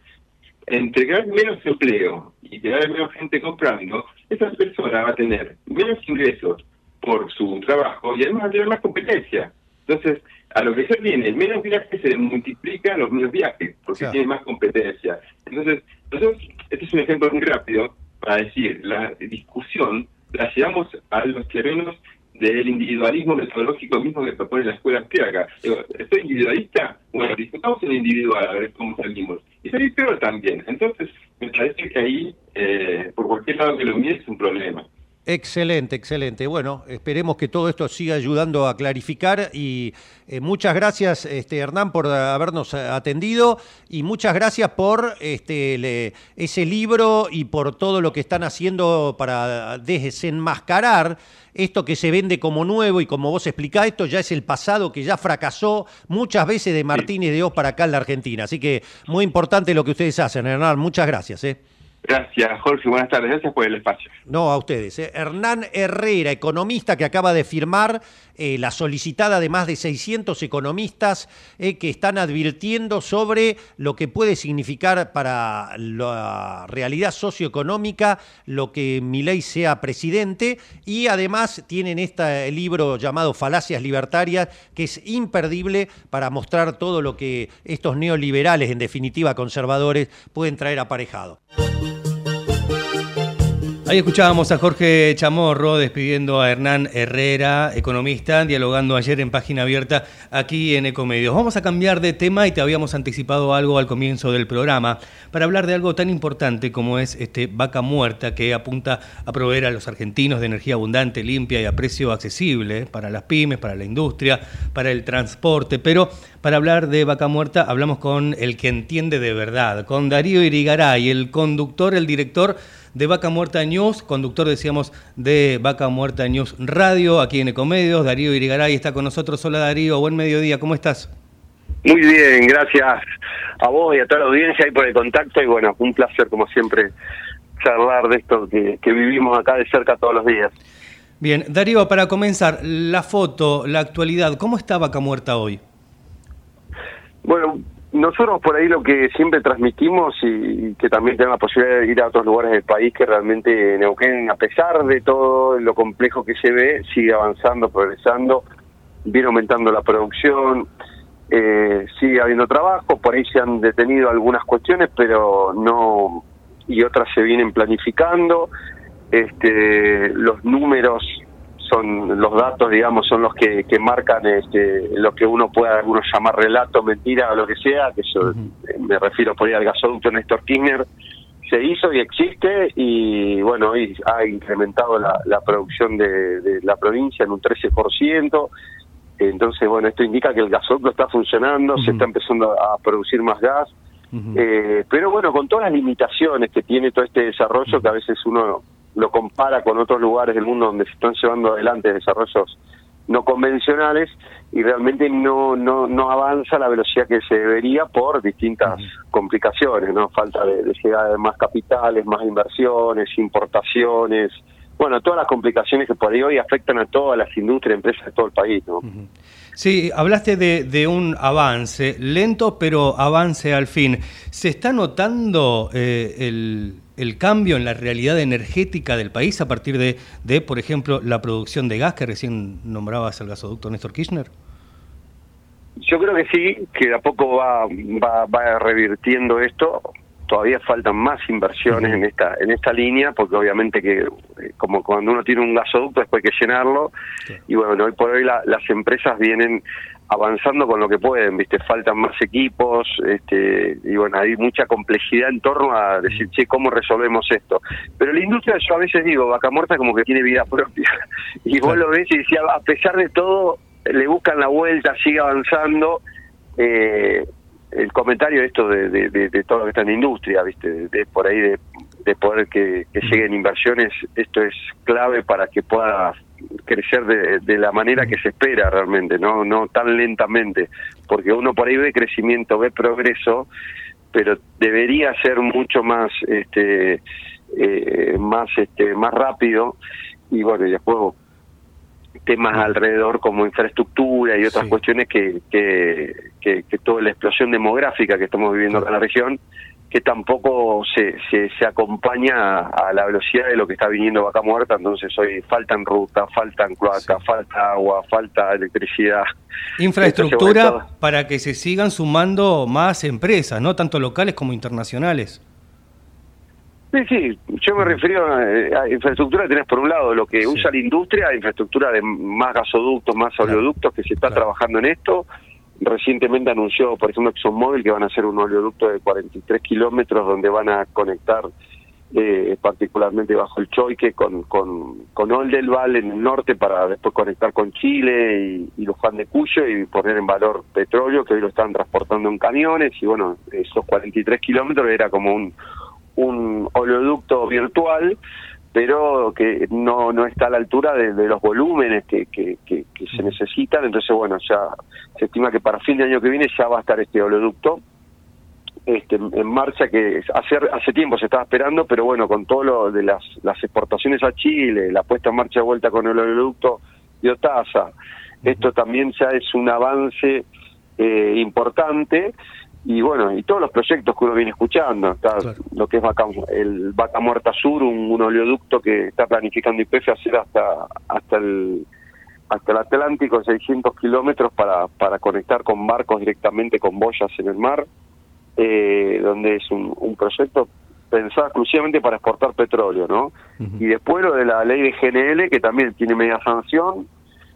J: entre que va a haber menos empleo y que va a haber menos gente comprando, esa persona va a tener menos ingresos por su trabajo y además va a tener más competencia. Entonces, a lo que se viene, menos viajes se multiplican los menos viajes, porque
B: Claro.
J: tiene más competencia. Entonces, nosotros, este es un ejemplo muy rápido para decir, la discusión la llevamos a los terrenos del individualismo metodológico mismo que propone la escuela austríaca. Digo, ¿estoy individualista? Bueno, discutamos en individual, a ver cómo salimos. Y salir peor también. Entonces, me parece que ahí, eh, por cualquier lado que lo mires, es un problema.
B: Excelente, excelente. Bueno, esperemos que todo esto siga ayudando a clarificar y eh, muchas gracias, este, Hernán, por habernos atendido y muchas gracias por este, le- ese libro y por todo lo que están haciendo para desenmascarar esto que se vende como nuevo y como vos explicás, esto ya es el pasado que ya fracasó muchas veces de Martínez de Oz para acá en la Argentina. Así que muy importante lo que ustedes hacen, Hernán. Muchas gracias. ¿eh?
J: Gracias, Jorge. Buenas tardes. Gracias por el espacio.
B: No, a ustedes. ¿eh? Hernán Herrera, economista que acaba de firmar eh, la solicitada de más de 600 economistas eh, que están advirtiendo sobre lo que puede significar para la realidad socioeconómica lo que Milei sea presidente y además tienen este libro llamado Falacias Libertarias que es imperdible para mostrar todo lo que estos neoliberales, en definitiva conservadores, pueden traer aparejado.
A: Ahí escuchábamos a Jorge Chamorro despidiendo a Hernán Herrera, economista, dialogando ayer en página abierta aquí en Ecomedios. Vamos a cambiar de tema y te habíamos anticipado algo al comienzo del programa para hablar de algo tan importante como es este vaca muerta que apunta a proveer a los argentinos de energía abundante, limpia y a precio accesible para las pymes, para la industria, para el transporte. Pero para hablar de vaca muerta hablamos con el que entiende de verdad, con Darío Irigaray, el conductor, el director de Vaca Muerta News, conductor, decíamos, de Vaca Muerta News Radio, aquí en Ecomedios. Darío Irigaray está con nosotros. Hola Darío, buen mediodía, ¿cómo estás?
M: Muy bien, gracias a vos y a toda la audiencia y por el contacto y bueno, un placer como siempre charlar de esto que, que vivimos acá de cerca todos los días.
A: Bien, Darío, para comenzar, la foto, la actualidad, ¿cómo está Vaca Muerta hoy?
M: Bueno, nosotros por ahí lo que siempre transmitimos y que también tenemos la posibilidad de ir a otros lugares del país, que realmente Neuquén, a pesar de todo lo complejo que se ve, sigue avanzando, progresando, viene aumentando la producción, eh, sigue habiendo trabajo, por ahí se han detenido algunas cuestiones, pero no, y otras se vienen planificando, este, los números son los datos, digamos, son los que, que marcan este, lo que uno pueda algunos llamar relato, mentira o lo que sea, que yo eh, me refiero por ahí al gasoducto Néstor Kirchner, se hizo y existe y bueno, hoy ha incrementado la, la producción de, de la provincia en un 13%, entonces bueno, esto indica que el gasoducto está funcionando, se está empezando a producir más gas, eh, pero bueno, con todas las limitaciones que tiene todo este desarrollo, que a veces uno lo compara con otros lugares del mundo donde se están llevando adelante desarrollos no convencionales y realmente no no no avanza a la velocidad que se debería por distintas complicaciones, ¿no? Falta de, de llegada de más capitales, más inversiones, importaciones, bueno, todas las complicaciones que por ahí hoy afectan a todas las industrias, empresas de todo el país, ¿no?
A: Sí, hablaste de, de un avance, lento pero avance al fin. ¿Se está notando eh, el, el cambio en la realidad energética del país a partir de, de, por ejemplo, la producción de gas que recién nombrabas el gasoducto Néstor Kirchner?
M: Yo creo que sí, que de a poco va, va, va revirtiendo esto. Todavía faltan más inversiones en esta en esta línea, porque obviamente que eh, como cuando uno tiene un gasoducto después hay que llenarlo, y bueno, hoy por hoy la- las empresas vienen avanzando con lo que pueden, viste, faltan más equipos, este, y bueno, hay mucha complejidad en torno a decir, che, ¿cómo resolvemos esto? Pero la industria, yo a veces digo, vaca muerta como que tiene vida propia, y vos lo ves y decía, a pesar de todo, le buscan la vuelta, sigue avanzando, eh, el comentario de esto de, de, de- de todo lo que está en la industria, viste, de, de por ahí de, de poder que, que lleguen inversiones, esto es clave para que pueda crecer de, de la manera que se espera realmente, no no tan lentamente, porque uno por ahí ve crecimiento, ve progreso, pero debería ser mucho más este eh, más este más rápido y bueno, y después temas alrededor como infraestructura y otras cuestiones que, que, que, que toda la explosión demográfica que estamos viviendo acá en la región, que tampoco se, se, se acompaña a, a la velocidad de lo que está viniendo Vaca Muerta, entonces hoy faltan rutas, faltan cloacas, falta agua, falta electricidad.
A: Infraestructura para que se sigan sumando más empresas, ¿no? Tanto locales como internacionales.
M: Sí, sí, yo me refiero a, a infraestructura, tenés por un lado lo que usa la industria, infraestructura de más gasoductos, más oleoductos, que se está trabajando en esto. Recientemente anunció, por ejemplo, ExxonMobil que van a hacer un oleoducto de 43 kilómetros donde van a conectar eh, particularmente bajo el Choique, con, con, con Oldelval en el norte para después conectar con Chile y, y Luján de Cuyo y poner en valor petróleo, que hoy lo están transportando en camiones. Y bueno, esos 43 kilómetros era como un, un oleoducto virtual pero que no, no está a la altura de, de los volúmenes que, que, que, que se necesitan. Entonces, bueno, ya se estima que para fin de año que viene ya va a estar este oleoducto este, en marcha que hace, hace tiempo se estaba esperando, pero bueno, con todo lo de las, las exportaciones a Chile, la puesta en marcha de vuelta con el oleoducto de Otasa, esto también ya es un avance eh, importante y bueno, y todos los proyectos que uno viene escuchando, está lo que es Vaca, el Vaca Muerta Sur, un, un oleoducto que está planificando IPF hacer hasta hasta el hasta el Atlántico, 600 kilómetros para, para conectar con barcos directamente con boyas en el mar, eh, donde es un, un proyecto pensado exclusivamente para exportar petróleo, ¿no? Y después lo de la ley de GNL, que también tiene media sanción,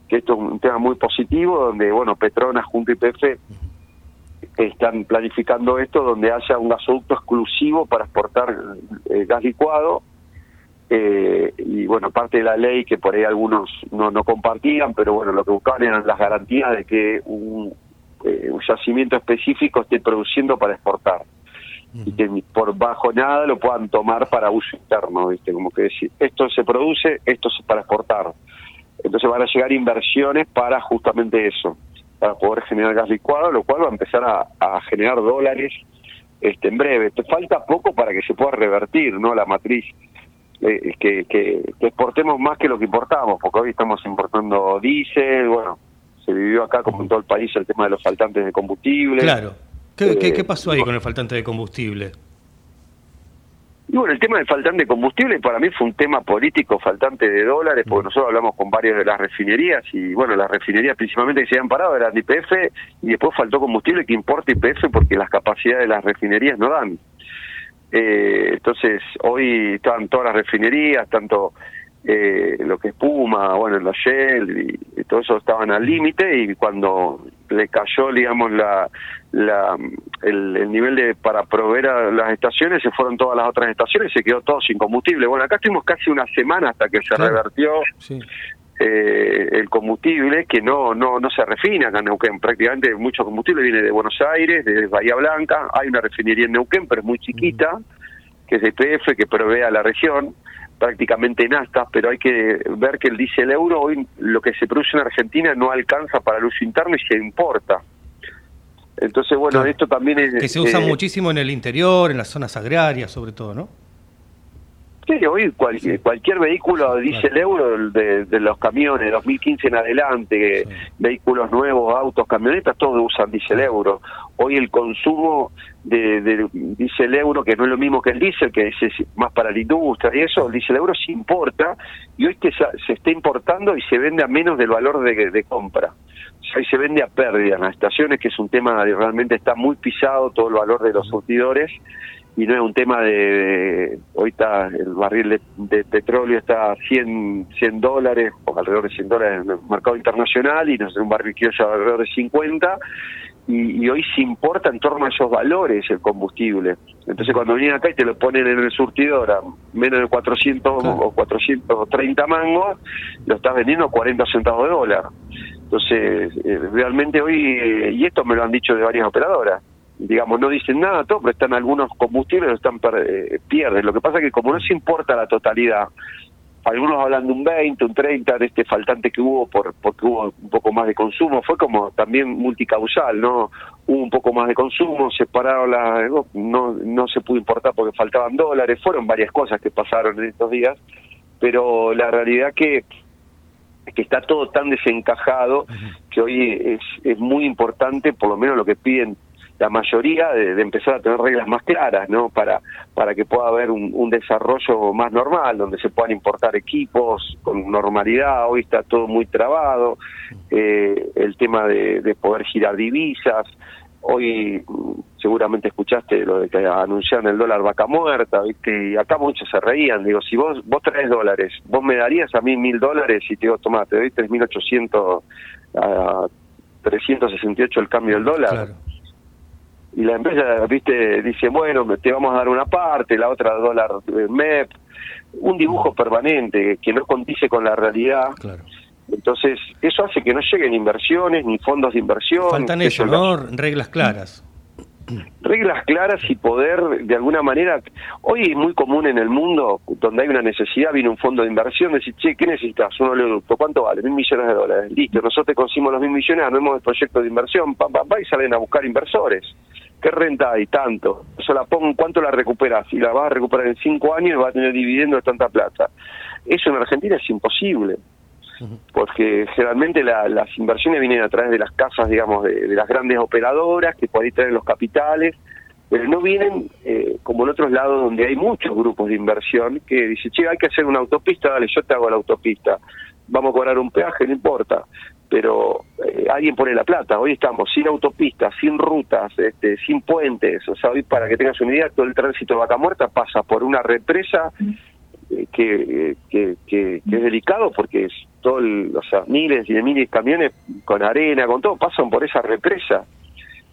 M: que esto es un tema muy positivo, donde, bueno, Petronas junto a IPF están planificando esto donde haya un gasoducto exclusivo para exportar eh, gas licuado. Eh, y bueno parte de la ley que por ahí algunos no, no compartían pero bueno lo que buscaban eran las garantías de que un, eh, yacimiento específico esté produciendo para exportar. Y que por bajo nada lo puedan tomar para uso interno viste como que decir esto se produce esto es para exportar. Entonces van a llegar inversiones para justamente eso para poder generar gas licuado, lo cual va a empezar a, a generar dólares este, en breve. Te falta poco para que se pueda revertir no la matriz, eh, que, que, que exportemos más que lo que importamos, porque hoy estamos importando diésel, bueno, se vivió acá como en todo el país el tema de los faltantes de combustible.
A: Claro. ¿Qué, qué,
M: Eh,
A: qué pasó ahí con el faltante de combustible?
M: Y bueno, el tema del faltante de combustible para mí fue un tema político, faltante de dólares, porque nosotros hablamos con varias de las refinerías y bueno, las refinerías principalmente que se habían parado eran de IPF y después faltó combustible que importa IPF porque las capacidades de las refinerías no dan. Eh, entonces, hoy estaban todas las refinerías, tanto eh, lo que es Puma, bueno, los Shell y, y todo eso estaban al límite y cuando le cayó, digamos, la, la el, el nivel de para proveer a las estaciones, se fueron todas las otras estaciones y se quedó todo sin combustible. Bueno, acá estuvimos casi una semana hasta que se revertió eh, el combustible que no no no se refina acá en Neuquén. Prácticamente mucho combustible viene de Buenos Aires, de Bahía Blanca. Hay una refinería en Neuquén, pero es muy chiquita, que es de IPF, que provee a la región prácticamente nafta, pero hay que ver que el diésel euro hoy lo que se produce en Argentina no alcanza para el uso interno y se importa. Entonces, bueno,
A: Claro.
M: esto también es...
A: Que se usa
M: eh,
A: muchísimo en el interior, en las zonas agrarias, sobre todo, ¿no?
M: Sí, hoy cual- cualquier vehículo diésel euro de, de los camiones 2015 en adelante, vehículos nuevos, autos, camionetas, todos usan diésel euro. Hoy el consumo de, de diésel euro, que no es lo mismo que el diésel, que es, es más para la industria y eso, el diésel euro se importa y hoy que se, se está importando y se vende a menos del valor de, de compra. O sea, ahí se vende a pérdida en las estaciones, que es un tema que realmente está muy pisado todo el valor de los surtidores y no es un tema de, hoy está el barril de, de petróleo está a 100, 100 dólares o alrededor de 100 dólares en el mercado internacional y no sé, un barril criollo alrededor de 50 y, y hoy se importa en torno a esos valores el combustible. Entonces cuando vienen acá y te lo ponen en el surtidor a menos de 400 o 430 mangos lo estás vendiendo a 40 centavos de dólar. Entonces eh, realmente hoy eh, y esto me lo han dicho de varias operadoras digamos, no dicen nada, todo, pero están algunos combustibles, están per- eh, pierden. Lo que pasa es que como no se importa la totalidad, algunos hablan de un 20, un 30, de este faltante que hubo por porque hubo un poco más de consumo, fue como también multicausal, ¿no? Hubo un poco más de consumo, se pararon las, no, no se pudo importar porque faltaban dólares, fueron varias cosas que pasaron en estos días, pero la realidad que que está todo tan desencajado que hoy es, es muy importante, por lo menos lo que piden la mayoría, de, empezar a tener reglas más claras, ¿no? Para, para que pueda haber un, un desarrollo más normal, donde se puedan importar equipos con normalidad. Hoy está todo muy trabado. Eh, el tema de, de poder girar divisas. Hoy mm, seguramente escuchaste lo de que anunciaron el dólar vaca muerta, ¿viste? Y acá muchos se reían. Digo, si vos vos traes dólares, vos me darías a mí mil dólares y te digo, tomá, te doy 3.800 a 368 el cambio del dólar. Y la empresa, viste, dice, bueno, te vamos a dar una parte, la otra dólar eh, MEP, un dibujo permanente que no condice con la realidad. Entonces, eso hace que no lleguen inversiones ni fondos de inversión.
A: Faltan eso, ¿no? Reglas claras.
M: reglas claras y poder de alguna manera hoy es muy común en el mundo donde hay una necesidad viene un fondo de inversión decir che qué necesitas un oleoducto cuánto vale mil millones de dólares listo nosotros te conseguimos los mil millones armemos el proyecto de inversión pam, pam, pam, y salen a buscar inversores qué renta hay tanto eso la pongo cuánto la recuperas y la vas a recuperar en cinco años y vas a tener dividendo de tanta plata. Eso en Argentina es imposible porque generalmente la- las inversiones vienen a través de las casas, digamos, de, de las grandes operadoras que por ahí traen los capitales, pero no vienen eh, como en otros lados donde hay muchos grupos de inversión que dicen, che, hay que hacer una autopista, dale, yo te hago la autopista, vamos a cobrar un peaje, no importa, pero eh, alguien pone la plata, hoy estamos sin autopistas, sin rutas, este, sin puentes, o sea, hoy para que tengas una idea, todo el tránsito de Vaca Muerta pasa por una represa eh, que, que, es delicado porque es todo el- o sea, miles y de miles de camiones con arena, con todo, pasan por esa represa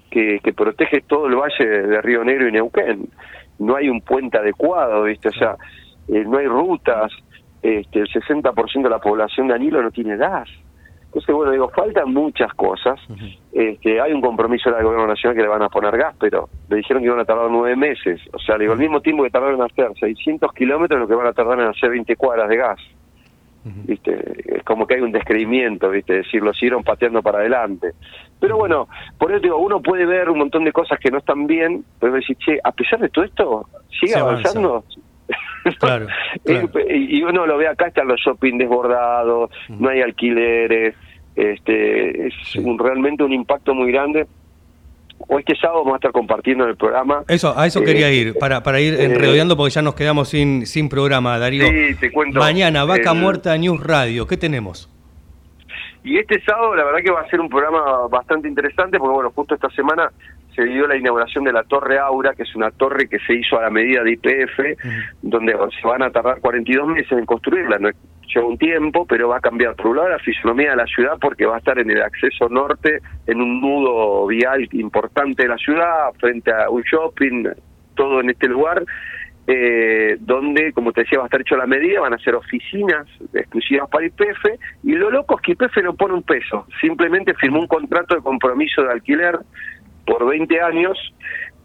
M: que, protege todo el valle de Río Negro y Neuquén. No hay un puente adecuado, ¿viste? O sea, eh, no hay rutas, este, el 60% de la población de Anilo no tiene gas. Entonces, bueno, digo, faltan muchas cosas. este, hay un compromiso del gobierno nacional que le van a poner gas, pero le dijeron que iban a tardar nueve meses. O sea, digo, el mismo tiempo que tardaron en hacer 600 kilómetros, lo que van a tardar en hacer 20 cuadras de gas. ¿Viste? Es como que hay un descreimiento, ¿viste? Es decir, lo siguieron pateando para adelante. Pero bueno, por eso digo, uno puede ver un montón de cosas que no están bien, pero decir, che, a pesar de todo esto, sigue
A: Se avanza. Claro,
M: y y uno lo ve acá, están los shopping desbordados, no hay alquileres, este es un, realmente un impacto muy grande. Hoy este sábado vamos a estar compartiendo en el programa.
A: Eso, a eso
M: eh,
A: quería ir, para, para ir
M: eh,
A: enredodeando porque ya nos quedamos sin, sin programa, Darío.
M: Sí, te cuento.
A: Mañana, Vaca
M: El-
A: Muerta News Radio, ¿qué tenemos?
M: Y este sábado la verdad que va a ser un programa bastante interesante porque bueno, justo esta semana se dio la inauguración de la Torre Aura, que es una torre que se hizo a la medida de IPF, donde se van a tardar 42 meses en construirla. No es- lleva un tiempo, pero va a cambiar por un lado la fisonomía de la ciudad porque va a estar en el acceso norte, en un nudo vial importante de la ciudad, frente a un shopping, todo en este lugar. eh, donde, como te decía, va a estar hecho a la medida, van a ser oficinas exclusivas para IPF, y lo loco es que IPF no pone un peso, simplemente firmó un contrato de compromiso de alquiler por 20 años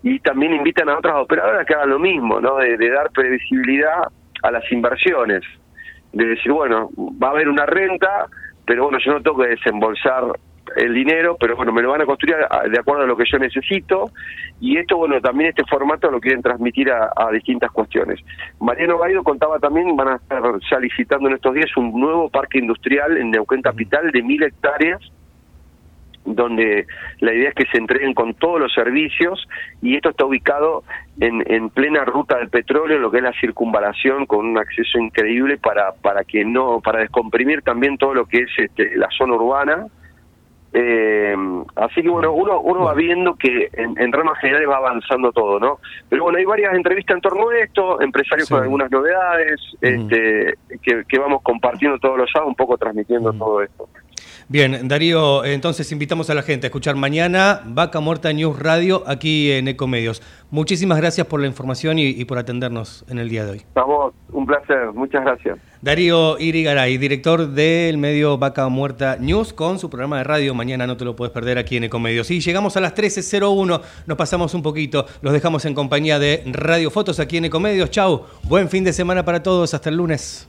M: y también invitan a otras operadoras que hagan lo mismo, ¿no? De, de dar previsibilidad a las inversiones, de decir, bueno, va a haber una renta, pero bueno, yo no tengo que desembolsar el dinero, pero bueno, me lo van a construir de acuerdo a lo que yo necesito y esto, bueno, también este formato lo quieren transmitir a, a distintas cuestiones. Mariano Gaido contaba también, van a estar ya licitando en estos días un nuevo parque industrial en Neuquén Capital de mil hectáreas donde la idea es que se entreguen con todos los servicios y esto está ubicado en, en plena ruta del petróleo, lo que es la circunvalación con un acceso increíble para para que no para descomprimir también todo lo que es este, la zona urbana. Eh, así que bueno, uno uno va viendo que en, en ramas generales va avanzando todo, ¿no? Pero bueno, hay varias entrevistas en torno a esto, empresarios con algunas novedades, este, que, que vamos compartiendo todos los sábados, un poco transmitiendo todo esto.
A: Bien, Darío, entonces invitamos a la gente a escuchar mañana Vaca Muerta News Radio aquí en Ecomedios. Muchísimas gracias por la información y, y por atendernos en el día de hoy.
M: A vos, un placer, muchas gracias.
A: Darío Irigaray, director del medio Vaca Muerta News, con su programa de radio. Mañana no te lo puedes perder aquí en Ecomedios. Y llegamos a las 13.01, nos pasamos un poquito, los dejamos en compañía de Radio Fotos aquí en Ecomedios. Chau, buen fin de semana para todos, hasta el lunes.